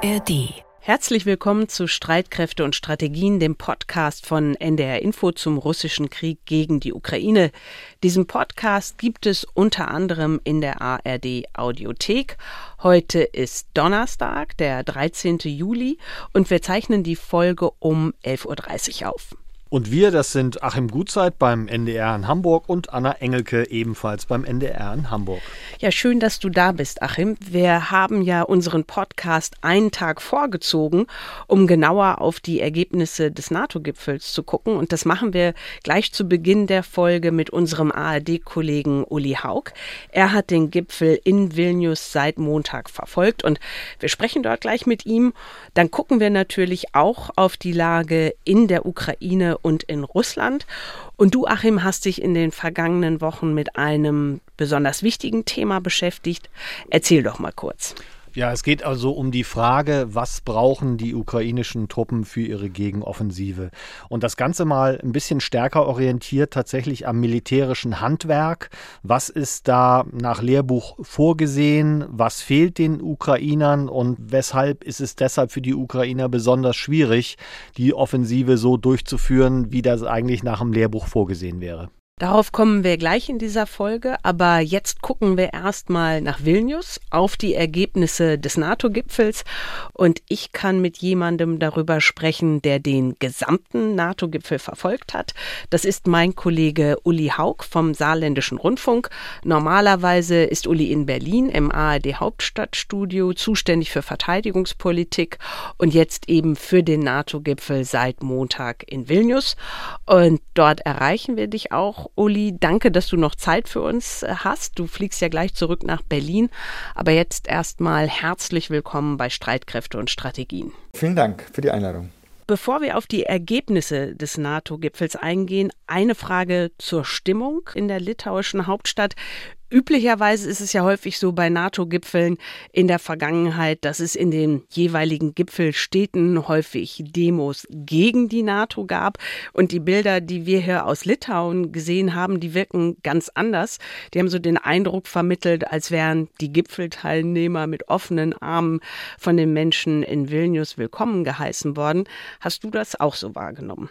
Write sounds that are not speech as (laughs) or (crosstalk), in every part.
ARD. Herzlich willkommen zu Streitkräfte und Strategien, dem Podcast von NDR Info zum russischen Krieg gegen die Ukraine. Diesen Podcast gibt es unter anderem in der ARD Audiothek. Heute ist Donnerstag, der 13. Juli, und wir zeichnen die Folge um 11.30 Uhr auf. Und wir, das sind Achim Gutzeit beim NDR in Hamburg und Anna Engelke ebenfalls beim NDR in Hamburg. Ja, schön, dass du da bist, Achim. Wir haben ja unseren Podcast einen Tag vorgezogen, um genauer auf die Ergebnisse des NATO-Gipfels zu gucken. Und das machen wir gleich zu Beginn der Folge mit unserem ARD-Kollegen Uli Haug. Er hat den Gipfel in Vilnius seit Montag verfolgt und wir sprechen dort gleich mit ihm. Dann gucken wir natürlich auch auf die Lage in der Ukraine und in Russland. Und du, Achim, hast dich in den vergangenen Wochen mit einem besonders wichtigen Thema beschäftigt. Erzähl doch mal kurz. Ja, es geht also um die Frage, was brauchen die ukrainischen Truppen für ihre Gegenoffensive? Und das Ganze mal ein bisschen stärker orientiert tatsächlich am militärischen Handwerk. Was ist da nach Lehrbuch vorgesehen? Was fehlt den Ukrainern? Und weshalb ist es deshalb für die Ukrainer besonders schwierig, die Offensive so durchzuführen, wie das eigentlich nach dem Lehrbuch vorgesehen wäre? Darauf kommen wir gleich in dieser Folge, aber jetzt gucken wir erstmal nach Vilnius auf die Ergebnisse des NATO-Gipfels und ich kann mit jemandem darüber sprechen, der den gesamten NATO-Gipfel verfolgt hat. Das ist mein Kollege Uli Haug vom Saarländischen Rundfunk. Normalerweise ist Uli in Berlin im ARD Hauptstadtstudio zuständig für Verteidigungspolitik und jetzt eben für den NATO-Gipfel seit Montag in Vilnius und dort erreichen wir dich auch Uli, danke, dass du noch Zeit für uns äh, hast. Du fliegst ja gleich zurück nach Berlin. Aber jetzt erstmal herzlich willkommen bei Streitkräfte und Strategien. Vielen Dank für die Einladung. Bevor wir auf die Ergebnisse des NATO-Gipfels eingehen, eine Frage zur Stimmung in der litauischen Hauptstadt. Üblicherweise ist es ja häufig so bei NATO-Gipfeln in der Vergangenheit, dass es in den jeweiligen Gipfelstädten häufig Demos gegen die NATO gab. Und die Bilder, die wir hier aus Litauen gesehen haben, die wirken ganz anders. Die haben so den Eindruck vermittelt, als wären die Gipfelteilnehmer mit offenen Armen von den Menschen in Vilnius willkommen geheißen worden. Hast du das auch so wahrgenommen?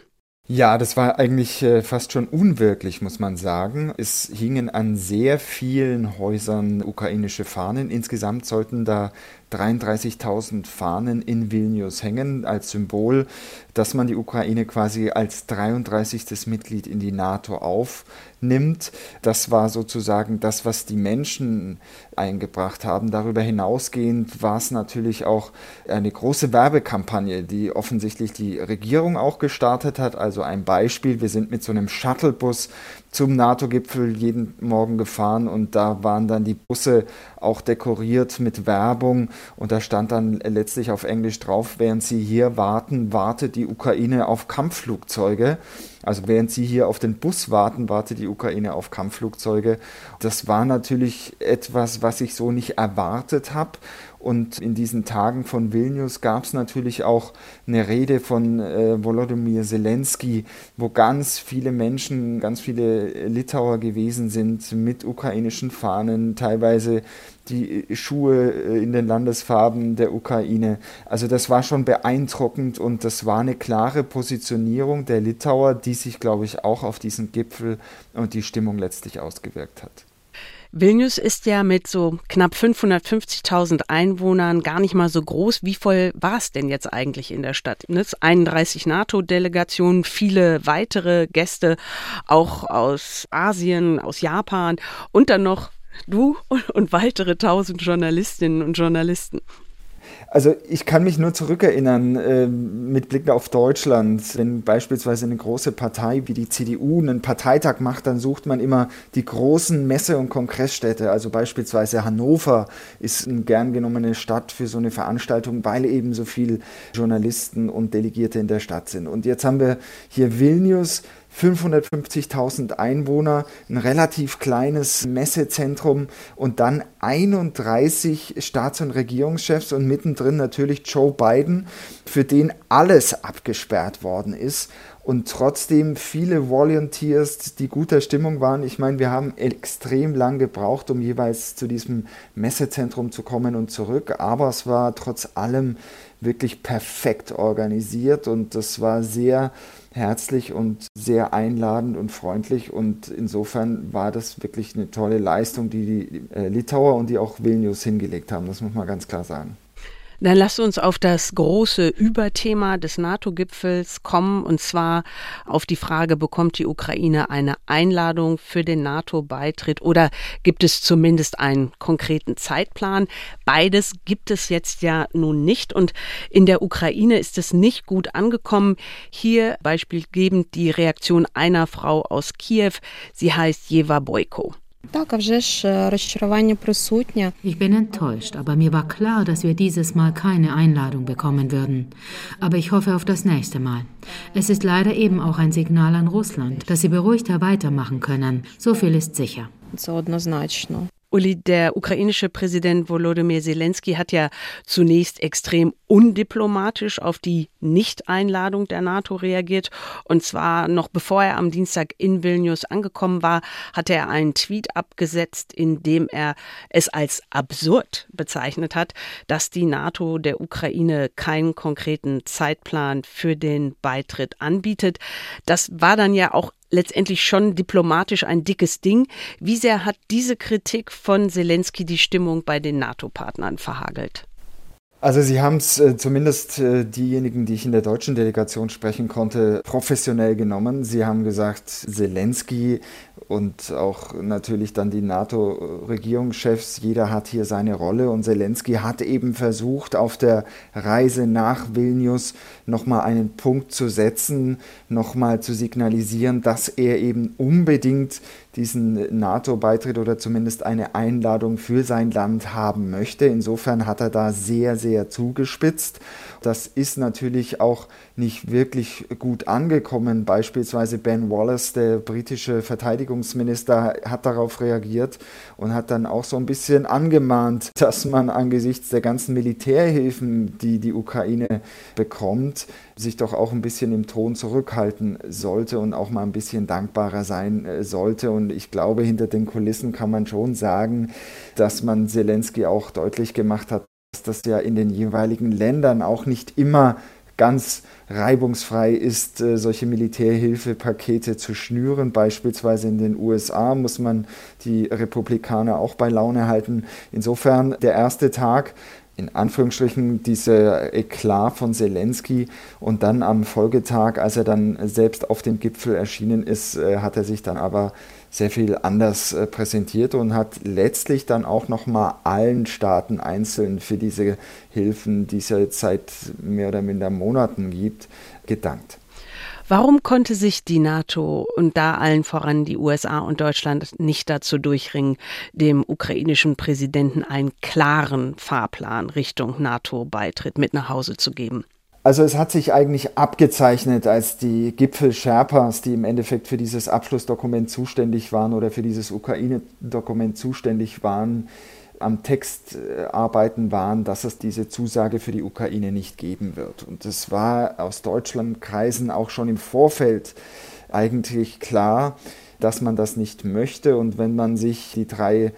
Ja, das war eigentlich äh, fast schon unwirklich, muss man sagen. Es hingen an sehr vielen Häusern ukrainische Fahnen. Insgesamt sollten da 33.000 Fahnen in Vilnius hängen, als Symbol, dass man die Ukraine quasi als 33. Mitglied in die NATO aufnimmt. Das war sozusagen das, was die Menschen eingebracht haben. Darüber hinausgehend war es natürlich auch eine große Werbekampagne, die offensichtlich die Regierung auch gestartet hat. Also ein Beispiel, wir sind mit so einem Shuttlebus zum NATO-Gipfel jeden Morgen gefahren und da waren dann die Busse auch dekoriert mit Werbung und da stand dann letztlich auf Englisch drauf, während Sie hier warten, wartet die Ukraine auf Kampfflugzeuge. Also während Sie hier auf den Bus warten, wartet die Ukraine auf Kampfflugzeuge. Das war natürlich etwas, was ich so nicht erwartet habe. Und in diesen Tagen von Vilnius gab es natürlich auch eine Rede von äh, Volodymyr Zelensky, wo ganz viele Menschen, ganz viele Litauer gewesen sind mit ukrainischen Fahnen, teilweise die Schuhe äh, in den Landesfarben der Ukraine. Also das war schon beeindruckend und das war eine klare Positionierung der Litauer, die sich, glaube ich, auch auf diesen Gipfel und die Stimmung letztlich ausgewirkt hat. Vilnius ist ja mit so knapp 550.000 Einwohnern gar nicht mal so groß. Wie voll war es denn jetzt eigentlich in der Stadt? 31 NATO-Delegationen, viele weitere Gäste, auch aus Asien, aus Japan und dann noch du (laughs) und weitere tausend Journalistinnen und Journalisten. Also ich kann mich nur zurückerinnern äh, mit Blick auf Deutschland, wenn beispielsweise eine große Partei wie die CDU einen Parteitag macht, dann sucht man immer die großen Messe- und Kongressstädte. Also beispielsweise Hannover ist eine gern genommene Stadt für so eine Veranstaltung, weil eben so viele Journalisten und Delegierte in der Stadt sind. Und jetzt haben wir hier Vilnius, 550.000 Einwohner, ein relativ kleines Messezentrum und dann 31 Staats- und Regierungschefs und mittendrin natürlich Joe Biden, für den alles abgesperrt worden ist. und trotzdem viele Volunteers, die guter Stimmung waren. Ich meine, wir haben extrem lang gebraucht, um jeweils zu diesem Messezentrum zu kommen und zurück, aber es war trotz allem wirklich perfekt organisiert und das war sehr herzlich und sehr einladend und freundlich und insofern war das wirklich eine tolle Leistung, die die äh, Litauer und die auch Vilnius hingelegt haben, das muss man ganz klar sagen. Dann lasst uns auf das große Überthema des NATO-Gipfels kommen, und zwar auf die Frage, bekommt die Ukraine eine Einladung für den NATO-Beitritt oder gibt es zumindest einen konkreten Zeitplan? Beides gibt es jetzt ja nun nicht und in der Ukraine ist es nicht gut angekommen. Hier beispielgebend die Reaktion einer Frau aus Kiew. Sie heißt Jeva Boyko. Ich bin enttäuscht, aber mir war klar, dass wir dieses Mal keine Einladung bekommen würden. Aber ich hoffe auf das nächste Mal. Es ist leider eben auch ein Signal an Russland, dass sie beruhigter weitermachen können. So viel ist sicher. Uli, der ukrainische Präsident Volodymyr Zelensky hat ja zunächst extrem undiplomatisch auf die Nicht-Einladung der NATO reagiert. Und zwar noch bevor er am Dienstag in Vilnius angekommen war, hatte er einen Tweet abgesetzt, in dem er es als absurd bezeichnet hat, dass die NATO der Ukraine keinen konkreten Zeitplan für den Beitritt anbietet. Das war dann ja auch letztendlich schon diplomatisch ein dickes Ding. Wie sehr hat diese Kritik von Zelensky die Stimmung bei den NATO-Partnern verhagelt? Also Sie haben es äh, zumindest äh, diejenigen, die ich in der deutschen Delegation sprechen konnte, professionell genommen. Sie haben gesagt, Zelensky und auch natürlich dann die NATO-Regierungschefs, jeder hat hier seine Rolle und Zelensky hat eben versucht, auf der Reise nach Vilnius nochmal einen Punkt zu setzen, nochmal zu signalisieren, dass er eben unbedingt diesen NATO-Beitritt oder zumindest eine Einladung für sein Land haben möchte. Insofern hat er da sehr, sehr zugespitzt. Das ist natürlich auch nicht wirklich gut angekommen. Beispielsweise Ben Wallace, der britische Verteidigungsminister, hat darauf reagiert und hat dann auch so ein bisschen angemahnt, (laughs) dass man angesichts der ganzen Militärhilfen, die die Ukraine bekommt, sich doch auch ein bisschen im Ton zurückhalten sollte und auch mal ein bisschen dankbarer sein äh, sollte. Und ich glaube, hinter den Kulissen kann man schon sagen, dass man Zelensky auch deutlich gemacht hat, dass das ja in den jeweiligen Ländern auch nicht immer ganz reibungsfrei ist, äh, solche Militärhilfepakete zu schnüren. Beispielsweise in den USA muss man die Republikaner auch bei Laune halten. Insofern der erste Tag in Anführungsstrichen dieser Eklat von Zelensky und dann am Folgetag, als er dann selbst auf dem Gipfel erschienen ist, äh, hat er sich dann aber sehr viel anders äh, präsentiert und hat letztlich dann auch nochmal allen Staaten einzeln für diese Hilfen, die es ja jetzt seit mehr oder minder Monaten gibt, gedankt. Warum konnte sich die NATO und da allen voran die USA und Deutschland nicht dazu durchringen, dem ukrainischen Präsidenten einen klaren Fahrplan Richtung NATO-Beitritt mit nach Hause zu geben? Also es hat sich eigentlich abgezeichnet, als die Gipfel-Sherpas, die im Endeffekt für dieses Abschlussdokument zuständig waren oder für dieses Ukraine-Dokument zuständig waren, am Text äh, arbeiten waren, dass es diese Zusage für die Ukraine nicht geben wird. Und es war aus Deutschlandkreisen auch schon im Vorfeld eigentlich klar, dass man das nicht möchte. Und wenn man sich die drei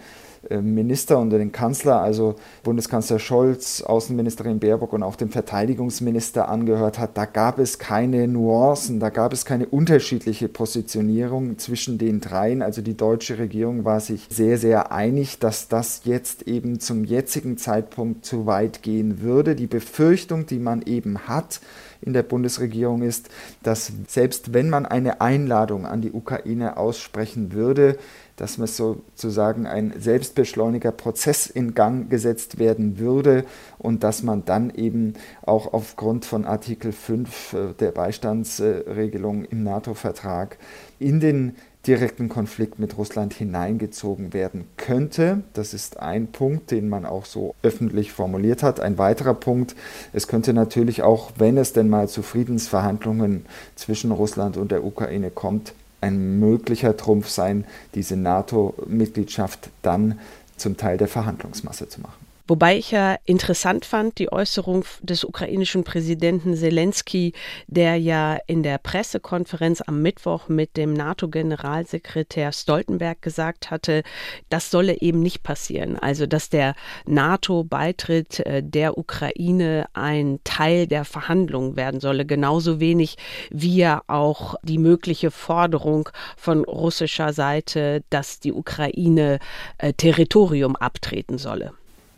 Minister unter den Kanzler, also Bundeskanzler Scholz, Außenministerin Baerbock und auch den Verteidigungsminister angehört hat, da gab es keine Nuancen, da gab es keine unterschiedliche Positionierung zwischen den dreien. Also die deutsche Regierung war sich sehr, sehr einig, dass das jetzt eben zum jetzigen Zeitpunkt zu weit gehen würde. Die Befürchtung, die man eben hat, in der Bundesregierung ist, dass selbst wenn man eine Einladung an die Ukraine aussprechen würde, dass man sozusagen ein selbstbeschleuniger Prozess in Gang gesetzt werden würde und dass man dann eben auch aufgrund von Artikel 5 äh, der Beistandsregelung im NATO-Vertrag in den direkten Konflikt mit Russland hineingezogen werden könnte. Das ist ein Punkt, den man auch so öffentlich formuliert hat. Ein weiterer Punkt, es könnte natürlich auch, wenn es denn mal zu Friedensverhandlungen zwischen Russland und der Ukraine kommt, ein möglicher Trumpf sein, diese NATO-Mitgliedschaft dann zum Teil der Verhandlungsmasse zu machen. Wobei ich ja interessant fand, die Äußerung des ukrainischen Präsidenten Zelensky, der ja in der Pressekonferenz am Mittwoch mit dem NATO-Generalsekretär Stoltenberg gesagt hatte, das solle eben nicht passieren. Also, dass der NATO-Beitritt äh, der Ukraine ein Teil der Verhandlungen werden solle, genauso wenig wie ja auch die mögliche Forderung von russischer Seite, dass die Ukraine äh, Territorium abtreten solle.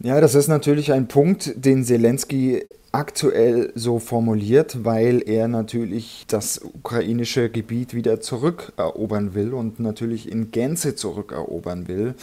Ja, das ist natürlich ein Punkt, den Zelensky aktuell so formuliert, weil er natürlich das ukrainische Gebiet wieder zurückerobern will und natürlich in Gänze zurückerobern will.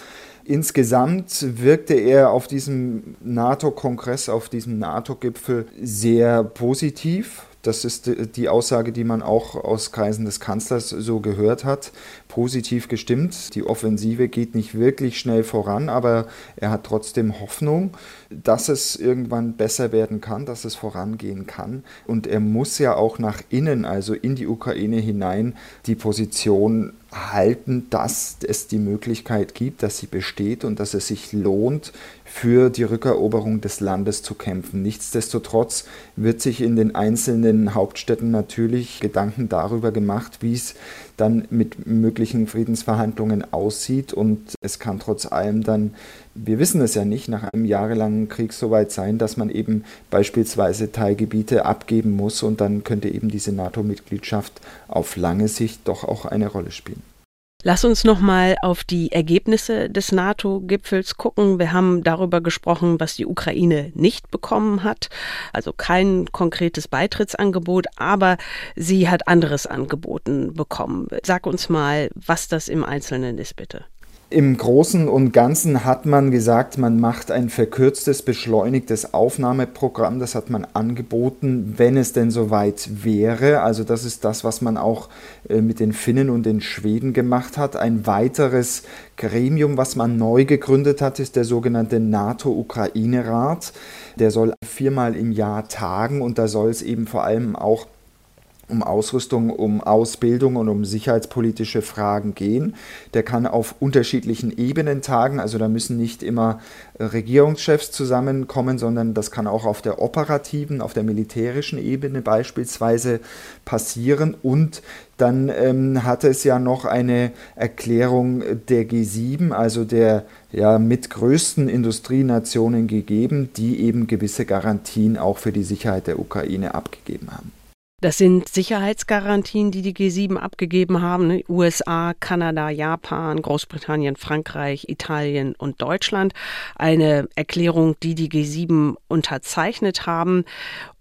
Insgesamt wirkte er auf diesem NATO-Kongress, auf diesem NATO-Gipfel sehr positiv. Das ist die Aussage, die man auch aus Kreisen des Kanzlers so gehört hat. Positiv gestimmt. Die Offensive geht nicht wirklich schnell voran, aber er hat trotzdem Hoffnung, dass es irgendwann besser werden kann, dass es vorangehen kann. Und er muss ja auch nach innen, also in die Ukraine hinein, die Position halten, dass es die Möglichkeit gibt, dass sie besteht und dass es sich lohnt, für die Rückeroberung des Landes zu kämpfen. Nichtsdestotrotz wird sich in den einzelnen Hauptstädten natürlich Gedanken darüber gemacht, wie es dann mit möglichen Friedensverhandlungen aussieht. Und es kann trotz allem dann, wir wissen es ja nicht, nach einem jahrelangen Krieg so weit sein, dass man eben beispielsweise Teilgebiete abgeben muss und dann könnte eben diese NATO-Mitgliedschaft auf lange Sicht doch auch eine Rolle spielen. Lass uns noch mal auf die Ergebnisse des NATO-Gipfels gucken. Wir haben darüber gesprochen, was die Ukraine nicht bekommen hat, also kein konkretes Beitrittsangebot, aber sie hat anderes angeboten bekommen. Sag uns mal, was das im Einzelnen ist, bitte. Im Großen und Ganzen hat man gesagt, man macht ein verkürztes, beschleunigtes Aufnahmeprogramm. Das hat man angeboten, wenn es denn soweit wäre. Also das ist das, was man auch äh, mit den Finnen und den Schweden gemacht hat. Ein weiteres Gremium, was man neu gegründet hat, ist der sogenannte NATO-Ukraine-Rat. Der soll viermal im Jahr tagen und da soll es eben vor allem auch um Ausrüstung, um Ausbildung und um sicherheitspolitische Fragen gehen. Der kann auf unterschiedlichen Ebenen tagen, also da müssen nicht immer Regierungschefs zusammenkommen, sondern das kann auch auf der operativen, auf der militärischen Ebene beispielsweise passieren. Und dann ähm, hatte es ja noch eine Erklärung der G7, also der ja, mit größten Industrienationen gegeben, die eben gewisse Garantien auch für die Sicherheit der Ukraine abgegeben haben. Das sind Sicherheitsgarantien, die die G7 abgegeben haben. Ne? USA, Kanada, Japan, Großbritannien, Frankreich, Italien und Deutschland. Eine Erklärung, die die G7 unterzeichnet haben.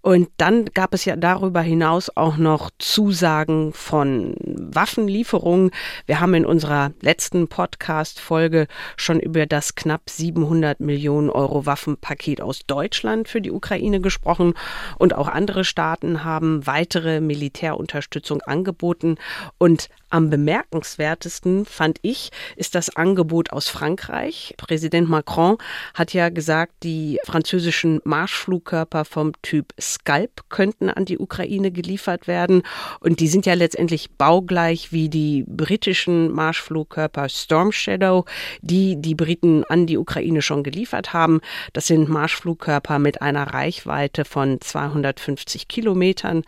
Und dann gab es ja darüber hinaus auch noch Zusagen von Waffenlieferungen. Wir haben in unserer letzten Podcast-Folge schon über das knapp 700 Millionen Euro Waffenpaket aus Deutschland für die Ukraine gesprochen. Und auch andere Staaten haben weitere Militärunterstützung angeboten. Und am bemerkenswertesten fand ich, ist das Angebot aus Frankreich. Präsident Macron hat ja gesagt, die französischen Marschflugkörper vom Typ Scalp könnten an die Ukraine geliefert werden. Und die sind ja letztendlich baugleich wie die britischen Marschflugkörper Storm Shadow, die die Briten an die Ukraine schon geliefert haben. Das sind Marschflugkörper mit einer Reichweite von 250 Kilometern.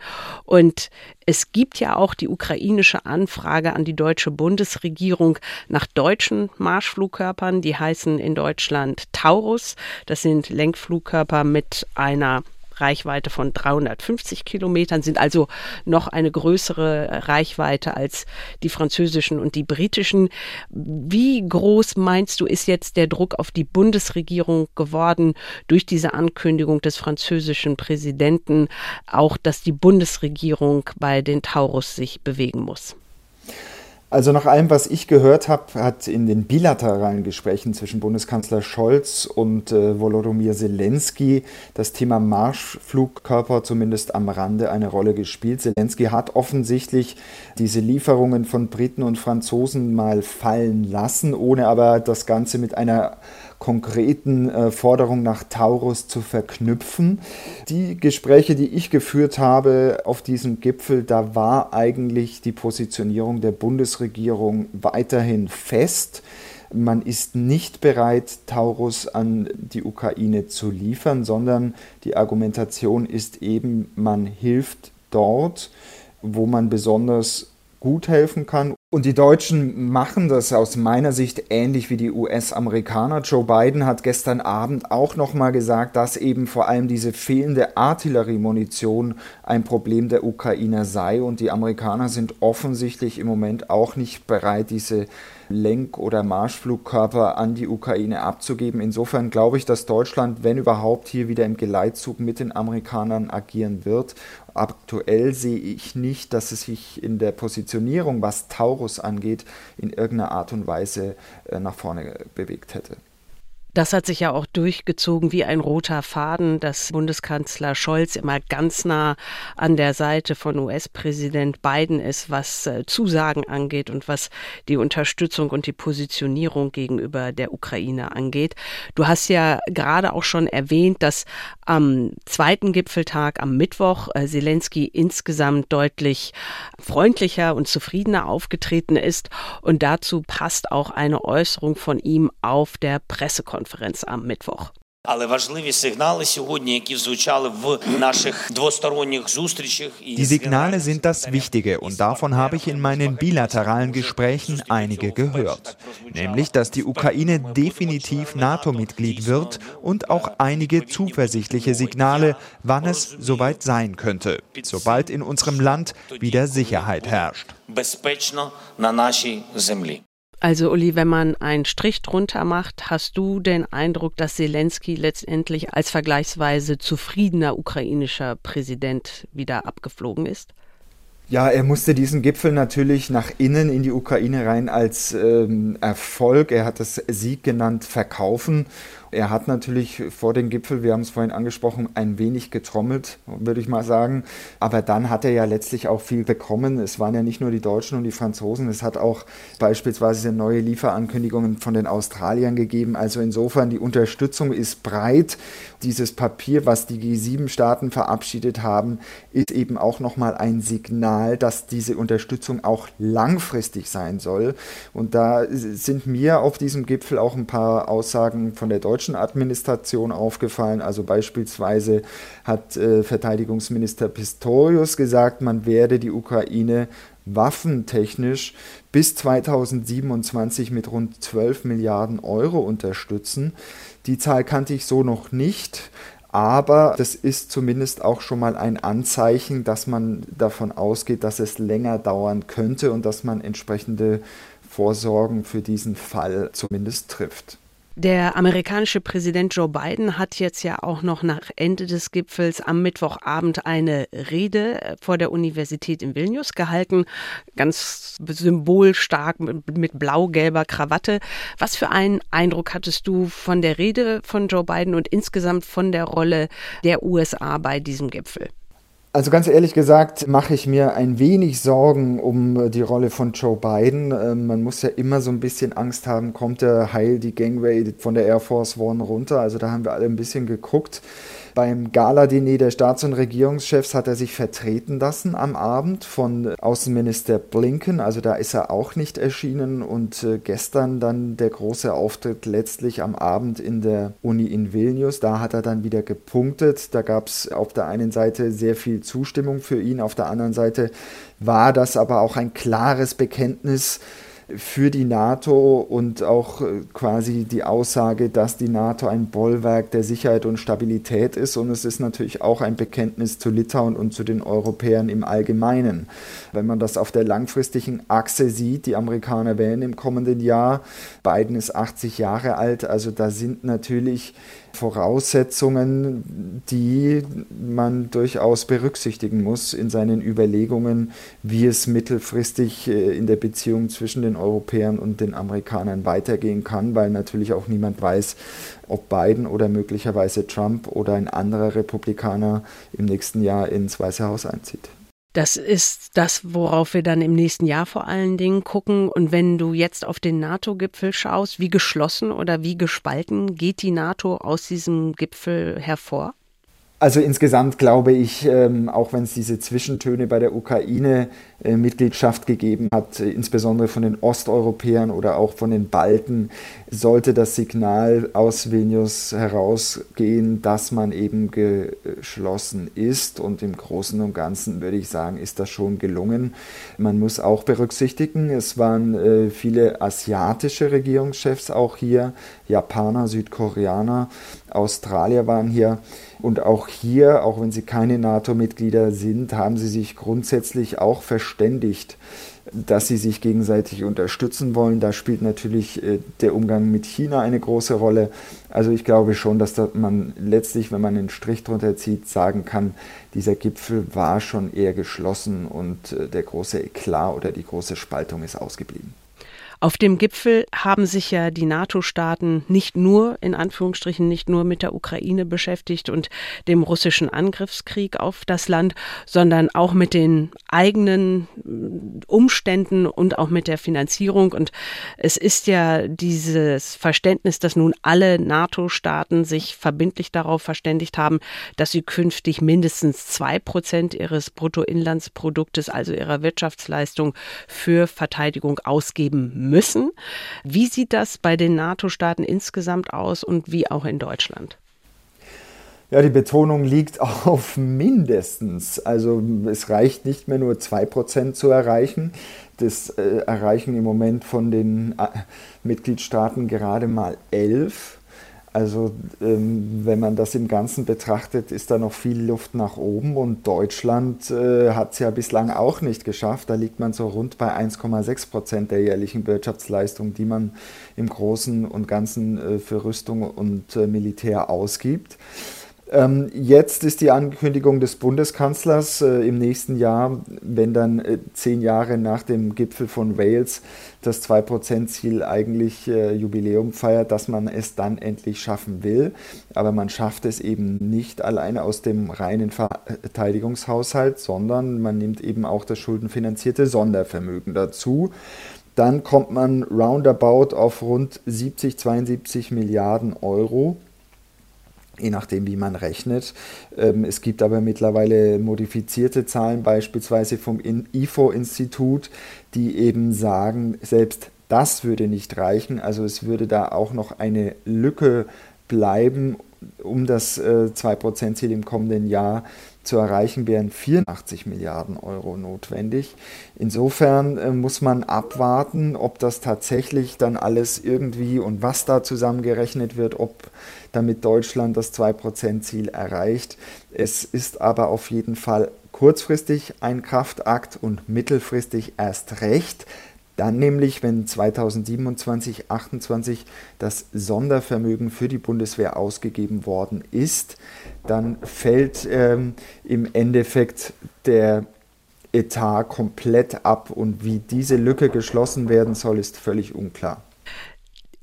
Und es gibt ja auch die ukrainische Anfrage an die deutsche Bundesregierung nach deutschen Marschflugkörpern. Die heißen in Deutschland Taurus. Das sind Lenkflugkörper mit einer Reichweite von 350 Kilometern, sind also noch eine größere Reichweite als die französischen und die britischen. Wie groß meinst du, ist jetzt der Druck auf die Bundesregierung geworden durch diese Ankündigung des französischen Präsidenten, auch dass die Bundesregierung bei den Taurus sich bewegen muss? Also nach allem, was ich gehört habe, hat in den bilateralen Gesprächen zwischen Bundeskanzler Scholz und äh, Volodymyr Zelensky das Thema Marschflugkörper zumindest am Rande eine Rolle gespielt. Zelensky hat offensichtlich diese Lieferungen von Briten und Franzosen mal fallen lassen, ohne aber das Ganze mit einer konkreten äh, Forderung nach Taurus zu verknüpfen. Die Gespräche, die ich geführt habe auf diesem Gipfel, da war eigentlich die Positionierung der Bundesregierung weiterhin fest. man ist nicht bereit, Taurus an die Ukraine zu liefern, sondern die Argumentation ist eben, man hilft dort, wo man besonders gut helfen kann. Und die Deutschen machen das aus meiner Sicht ähnlich wie die US-Amerikaner. Joe Biden hat gestern Abend auch nochmal gesagt, dass eben vor allem diese fehlende Artilleriemunition ein Problem der Ukrainer sei. Und die Amerikaner sind offensichtlich im Moment auch nicht bereit, diese Lenk- oder Marschflugkörper an die Ukraine abzugeben. Insofern glaube ich, dass Deutschland, wenn überhaupt, hier wieder im Geleitzug mit den Amerikanern agieren wird. Aktuell sehe ich nicht, dass es sich in der Positionierung, was Taurus angeht, in irgendeiner Art und Weise äh, nach vorne bewegt hätte. Das hat sich ja auch durchgezogen wie ein roter Faden, dass Bundeskanzler Scholz immer ganz nah an der Seite von US-Präsident Biden ist, was äh, Zusagen angeht und was die Unterstützung und die Positionierung gegenüber der Ukraine angeht. Du hast ja gerade auch schon erwähnt, dass am zweiten Gipfeltag am Mittwoch äh, Zelensky insgesamt deutlich freundlicher und zufriedener aufgetreten ist und dazu passt auch eine Äußerung von ihm auf der Pressekonferenz. Pressekonferenz am Mittwoch. Die Signale sind das Wichtige und davon habe ich in meinen bilateralen Gesprächen einige gehört. Nämlich, dass die Ukraine definitiv NATO-Mitglied wird und auch einige zuversichtliche Signale, wann es soweit sein könnte, sobald in unserem Land wieder Sicherheit herrscht. Also Uli, wenn man einen Strich drunter macht, hast du den Eindruck, dass Zelensky letztendlich als vergleichsweise zufriedener ukrainischer Präsident wieder abgeflogen ist? Ja, er musste diesen Gipfel natürlich nach innen in die Ukraine rein als ähm, Erfolg, er hat es Sieg genannt, verkaufen. Er hat natürlich vor dem Gipfel, wir haben es vorhin angesprochen, ein wenig getrommelt, würde ich mal sagen. Aber dann hat er ja letztlich auch viel bekommen. Es waren ja nicht nur die Deutschen und die Franzosen, es hat auch beispielsweise neue Lieferankündigungen von den Australiern gegeben. Also insofern, die Unterstützung ist breit. Dieses Papier, was die G7-Staaten verabschiedet haben, ist eben auch nochmal ein Signal, dass diese Unterstützung auch langfristig sein soll. Und da sind mir auf diesem Gipfel auch ein paar Aussagen von der deutschen deutschen Administration aufgefallen. Also beispielsweise hat äh, Verteidigungsminister Pistorius gesagt, man werde die Ukraine waffentechnisch bis 2027 mit rund 12 Milliarden Euro unterstützen. Die Zahl kannte ich so noch nicht. Aber das ist zumindest auch schon mal ein Anzeichen, dass man davon ausgeht, dass es länger dauern könnte und dass man entsprechende Vorsorgen für diesen Fall zumindest trifft. Der amerikanische Präsident Joe Biden hat jetzt ja auch noch nach Ende des Gipfels am Mittwochabend eine Rede vor der Universität in Vilnius gehalten, ganz symbolstark mit, mit blau-gelber Krawatte. Was für einen Eindruck hattest du von der Rede von Joe Biden und insgesamt von der Rolle der USA bei diesem Gipfel? Also ganz ehrlich gesagt mache ich mir ein wenig Sorgen um die Rolle von Joe Biden. Ähm, man muss ja immer so ein bisschen Angst haben, kommt er heil die Gangway von der Air Force One runter. Also da haben wir alle ein bisschen geguckt. Beim Gala-Diner der Staats- und Regierungschefs hat er sich vertreten lassen am Abend von Außenminister Blinken. Also da ist er auch nicht erschienen. Und äh, gestern dann der große Auftritt letztlich am Abend in der Uni in Vilnius. Da hat er dann wieder gepunktet. Da gab es auf der einen Seite sehr viel Zustimmung für ihn, auf der anderen Seite war das aber auch ein klares Bekenntnis für die NATO und auch äh, quasi die Aussage, dass die NATO ein Bollwerk der Sicherheit und Stabilität ist. Und es ist natürlich auch ein Bekenntnis zu Litauen und zu den Europäern im Allgemeinen. Wenn man das auf der langfristigen Achse sieht, die Amerikaner wählen im kommenden Jahr, Biden ist 80 Jahre alt, also da sind natürlich Voraussetzungen, die man durchaus berücksichtigen muss in seinen Überlegungen, wie es mittelfristig äh, in der Beziehung zwischen den Europäern und den Amerikanern weitergehen kann, weil natürlich auch niemand weiß, ob Biden oder möglicherweise Trump oder ein anderer Republikaner im nächsten Jahr ins Weiße Haus einzieht. Das ist das, worauf wir dann im nächsten Jahr vor allen Dingen gucken. Und wenn du jetzt auf den NATO-Gipfel schaust, wie geschlossen oder wie gespalten geht die NATO aus diesem Gipfel hervor? Also insgesamt glaube ich, ähm, auch wenn es diese Zwischentöne bei der Ukraine-Mitgliedschaft gegeben hat, insbesondere von den Osteuropäern oder auch von den Balten, sollte das Signal aus Vilnius herausgehen, dass man eben geschlossen ist. Und im Großen und Ganzen würde ich sagen, ist das schon gelungen. Man muss auch berücksichtigen, es waren äh, viele asiatische Regierungschefs auch hier, Japaner, Südkoreaner, Australier waren hier. Und auch hier, auch wenn sie keine NATO-Mitglieder sind, haben sie sich grundsätzlich auch verständigt, dass sie sich gegenseitig unterstützen wollen. Da spielt natürlich äh, der Umgang mit China eine große Rolle. Also ich glaube schon, dass man letztlich, wenn man einen Strich drunter zieht, sagen kann, dieser Gipfel war schon eher geschlossen und äh, der große Eklat oder die große Spaltung ist ausgeblieben. Auf dem Gipfel haben sich ja die NATO-Staaten nicht nur, in Anführungsstrichen, nicht nur mit der Ukraine beschäftigt und dem russischen Angriffskrieg auf das Land, sondern auch mit den eigenen äh, Umständen und auch mit der Finanzierung. Und es ist ja dieses Verständnis, dass nun alle NATO-Staaten sich verbindlich darauf verständigt haben, dass sie künftig mindestens zwei Prozent ihres Bruttoinlandsproduktes, also ihrer Wirtschaftsleistung, für Verteidigung ausgeben müssen müssen. Wie sieht das bei den NATO-Staaten insgesamt aus und wie auch in Deutschland? Ja, die Betonung liegt auf mindestens. Also es reicht nicht mehr nur 2% zu erreichen. Das äh, erreichen im Moment von den äh, Mitgliedstaaten gerade mal 11. Also ähm, wenn man das im Ganzen betrachtet, ist da noch viel Luft nach oben und Deutschland äh, hat es ja bislang auch nicht geschafft. Da liegt man so rund bei 1,6 Prozent der jährlichen Wirtschaftsleistung, die man im Großen und Ganzen äh, für Rüstung und äh, Militär ausgibt. Ähm, jetzt ist die Ankündigung des Bundeskanzlers äh, im nächsten Jahr, wenn dann äh, zehn Jahre nach dem Gipfel von Wales das 2%-Ziel eigentlich äh, Jubiläum feiert, dass man es dann endlich schaffen will. Aber man schafft es eben nicht alleine aus dem reinen Verteidigungshaushalt, sondern man nimmt eben auch das schuldenfinanzierte Sondervermögen dazu. Dann kommt man roundabout auf rund 70, 72 Milliarden Euro je nachdem, wie man rechnet. Ähm, es gibt aber mittlerweile modifizierte Zahlen, beispielsweise vom IFO-Institut, die eben sagen, selbst das würde nicht reichen. Also es würde da auch noch eine Lücke bleiben, um das 2%-Ziel äh, im kommenden Jahr zu erreichen, wären 84 Milliarden Euro notwendig. Insofern äh, muss man abwarten, ob das tatsächlich dann alles irgendwie und was da zusammengerechnet wird, ob damit Deutschland das 2%-Ziel erreicht. Es ist aber auf jeden Fall kurzfristig ein Kraftakt und mittelfristig erst recht. Dann nämlich, wenn 2027, 2028 das Sondervermögen für die Bundeswehr ausgegeben worden ist, dann fällt ähm, im Endeffekt der Etat komplett ab und wie diese Lücke geschlossen werden soll, ist völlig unklar.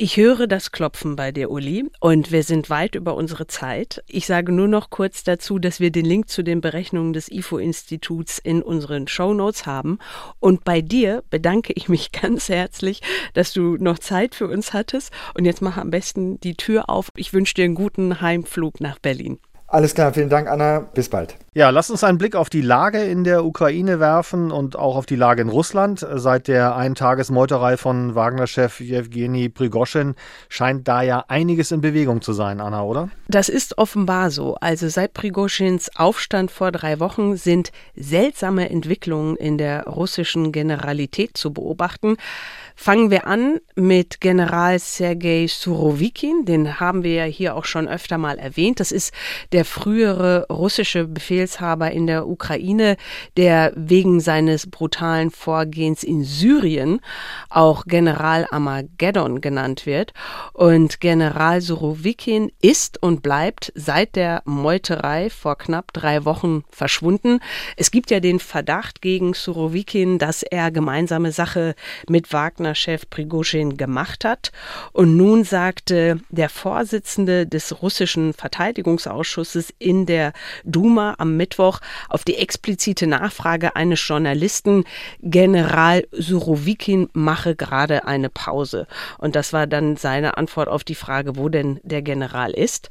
Ich höre das Klopfen bei dir, Uli, und wir sind weit über unsere Zeit. Ich sage nur noch kurz dazu, dass wir den Link zu den Berechnungen des IFO-Instituts in unseren Show Notes haben. Und bei dir bedanke ich mich (laughs) ganz herzlich, dass du noch Zeit für uns hattest. Und jetzt mach am besten die Tür auf. Ich wünsche dir einen guten Heimflug nach Berlin. Alles klar, vielen Dank, Anna. Bis bald. Ja, lass uns einen Blick auf die Lage in der Ukraine werfen und auch auf die Lage in Russland. Seit der Eintagesmeuterei von Wagner-Chef Jewgeni Prigoschin scheint da ja einiges in Bewegung zu sein, Anna, oder? Das ist offenbar so. Also seit Prigoschins Aufstand vor drei Wochen sind seltsame Entwicklungen in der russischen Generalität zu beobachten. Fangen wir an mit General Sergei Surovikin, den haben wir ja hier auch schon öfter mal erwähnt. Das ist der frühere russische Befehlshaber in der Ukraine, der wegen seines brutalen Vorgehens in Syrien auch General Armageddon genannt wird. Und General Surovikin ist und bleibt seit der Meuterei vor knapp drei Wochen verschwunden. Es gibt ja den Verdacht gegen Surovikin, dass er gemeinsame Sache mit Wagner Wagner-Chef Prigozhin gemacht hat. Und nun sagte der Vorsitzende des russischen Verteidigungsausschusses, Ausschusses in der Duma am Mittwoch auf die explizite Nachfrage eines Journalisten, General Surovikin mache gerade eine Pause. Und das war dann seine Antwort auf die Frage, wo denn der General ist.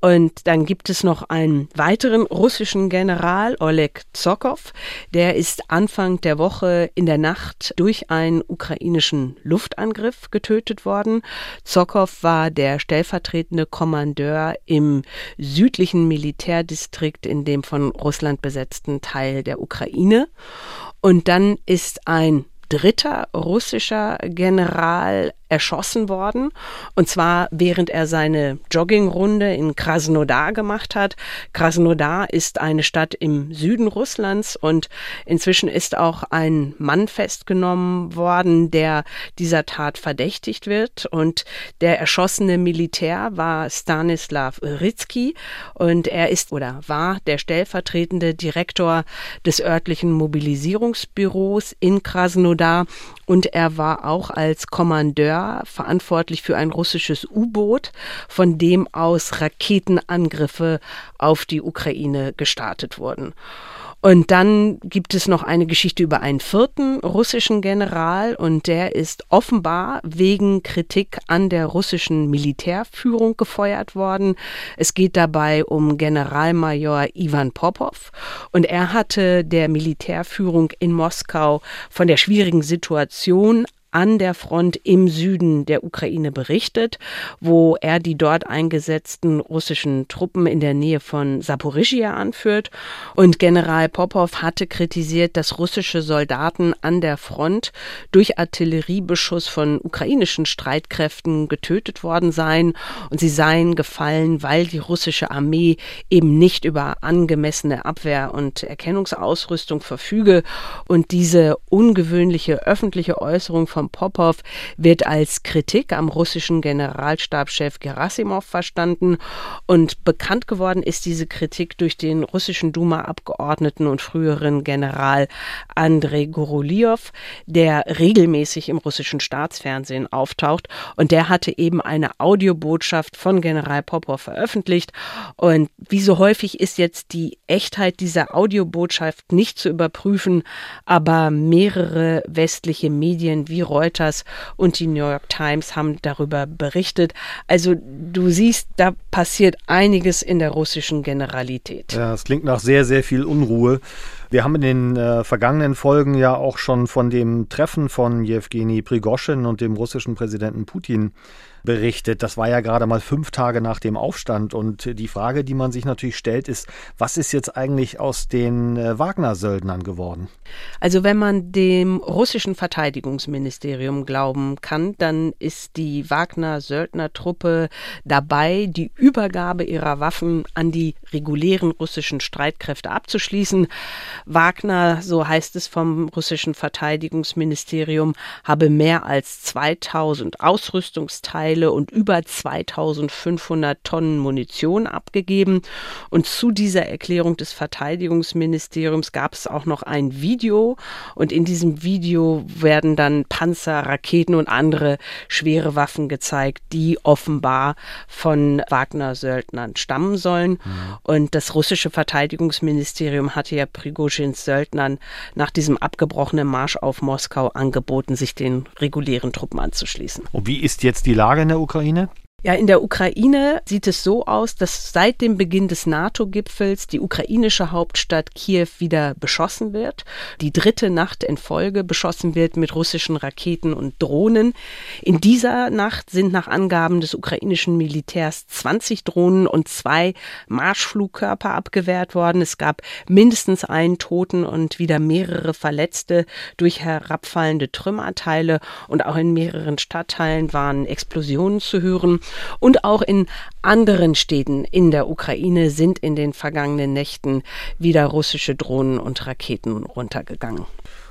Und dann gibt es noch einen weiteren russischen General, Oleg Zokov. Der ist Anfang der Woche in der Nacht durch einen ukrainischen Luftangriff getötet worden. Zokov war der stellvertretende Kommandeur im südlichen Militärdistrikt in dem von Russland besetzten Teil der Ukraine. Und dann ist ein dritter russischer General erschossen worden. Und zwar während er seine Joggingrunde in Krasnodar gemacht hat. Krasnodar ist eine Stadt im Süden Russlands und inzwischen ist auch ein Mann festgenommen worden, der dieser Tat verdächtigt wird. Und der erschossene Militär war Stanislav Ritsky und er ist oder war der stellvertretende Direktor des örtlichen Mobilisierungsbüros in Krasnodar und er war auch als Kommandeur verantwortlich für ein russisches U-Boot, von dem aus Raketenangriffe auf die Ukraine gestartet wurden. Und dann gibt es noch eine Geschichte über einen vierten russischen General und der ist offenbar wegen Kritik an der russischen Militärführung gefeuert worden. Es geht dabei um Generalmajor Ivan Popov und er hatte der Militärführung in Moskau von der schwierigen Situation an der Front im Süden der Ukraine berichtet, wo er die dort eingesetzten russischen Truppen in der Nähe von Saporischia anführt. Und General Popov hatte kritisiert, dass russische Soldaten an der Front durch Artilleriebeschuss von ukrainischen Streitkräften getötet worden seien und sie seien gefallen, weil die russische Armee eben nicht über angemessene Abwehr- und Erkennungsausrüstung verfüge und diese ungewöhnliche öffentliche Äußerung vom von Popov wird als Kritik am russischen Generalstabschef Gerasimov verstanden. Und bekannt geworden ist diese Kritik durch den russischen Duma-Abgeordneten und früheren General Andrei Goroliow, der regelmäßig im russischen Staatsfernsehen auftaucht. Und der hatte eben eine Audiobotschaft von General Popov veröffentlicht. Und wie so häufig ist jetzt die Echtheit dieser Audiobotschaft nicht zu überprüfen, aber mehrere westliche Medien wie Reuters und die New York Times haben darüber berichtet. Also du siehst, da passiert einiges in der russischen Generalität. Ja, es klingt nach sehr, sehr viel Unruhe. Wir haben in den äh, vergangenen Folgen ja auch schon von dem Treffen von Jewgeni Prigoschin und dem russischen Präsidenten Putin berichtet. Das war ja gerade mal fünf Tage nach dem Aufstand. Und die Frage, die man sich natürlich stellt, ist, was ist jetzt eigentlich aus den äh, Wagner-Söldnern geworden? Also wenn man dem russischen Verteidigungsministerium glauben kann, dann ist die Wagner-Söldnertruppe dabei, die Übergabe ihrer Waffen an die regulären russischen Streitkräfte abzuschließen. Wagner, so heißt es vom russischen Verteidigungsministerium, habe mehr als 2000 Ausrüstungsteile Teile und über 2500 Tonnen Munition abgegeben. Und zu dieser Erklärung des Verteidigungsministeriums gab es auch noch ein Video. Und in diesem Video werden dann Panzer, Raketen und andere schwere Waffen gezeigt, die offenbar von Wagner-Söldnern stammen sollen. Mhm. Und das russische Verteidigungsministerium hatte ja Prigozhins Söldnern nach diesem abgebrochenen Marsch auf Moskau angeboten, sich den regulären Truppen anzuschließen. Und wie ist jetzt die Lage in der Ukraine? Ja, in der Ukraine sieht es so aus, dass seit dem Beginn des NATO-Gipfels die ukrainische Hauptstadt Kiew wieder beschossen wird. Die dritte Nacht in Folge beschossen wird mit russischen Raketen und Drohnen. In dieser Nacht sind nach Angaben des ukrainischen Militärs 20 Drohnen und zwei Marschflugkörper abgewehrt worden. Es gab mindestens einen Toten und wieder mehrere Verletzte durch herabfallende Trümmerteile und auch in mehreren Stadtteilen waren Explosionen zu hören. Und auch in anderen Städten in der Ukraine sind in den vergangenen Nächten wieder russische Drohnen und Raketen runtergegangen.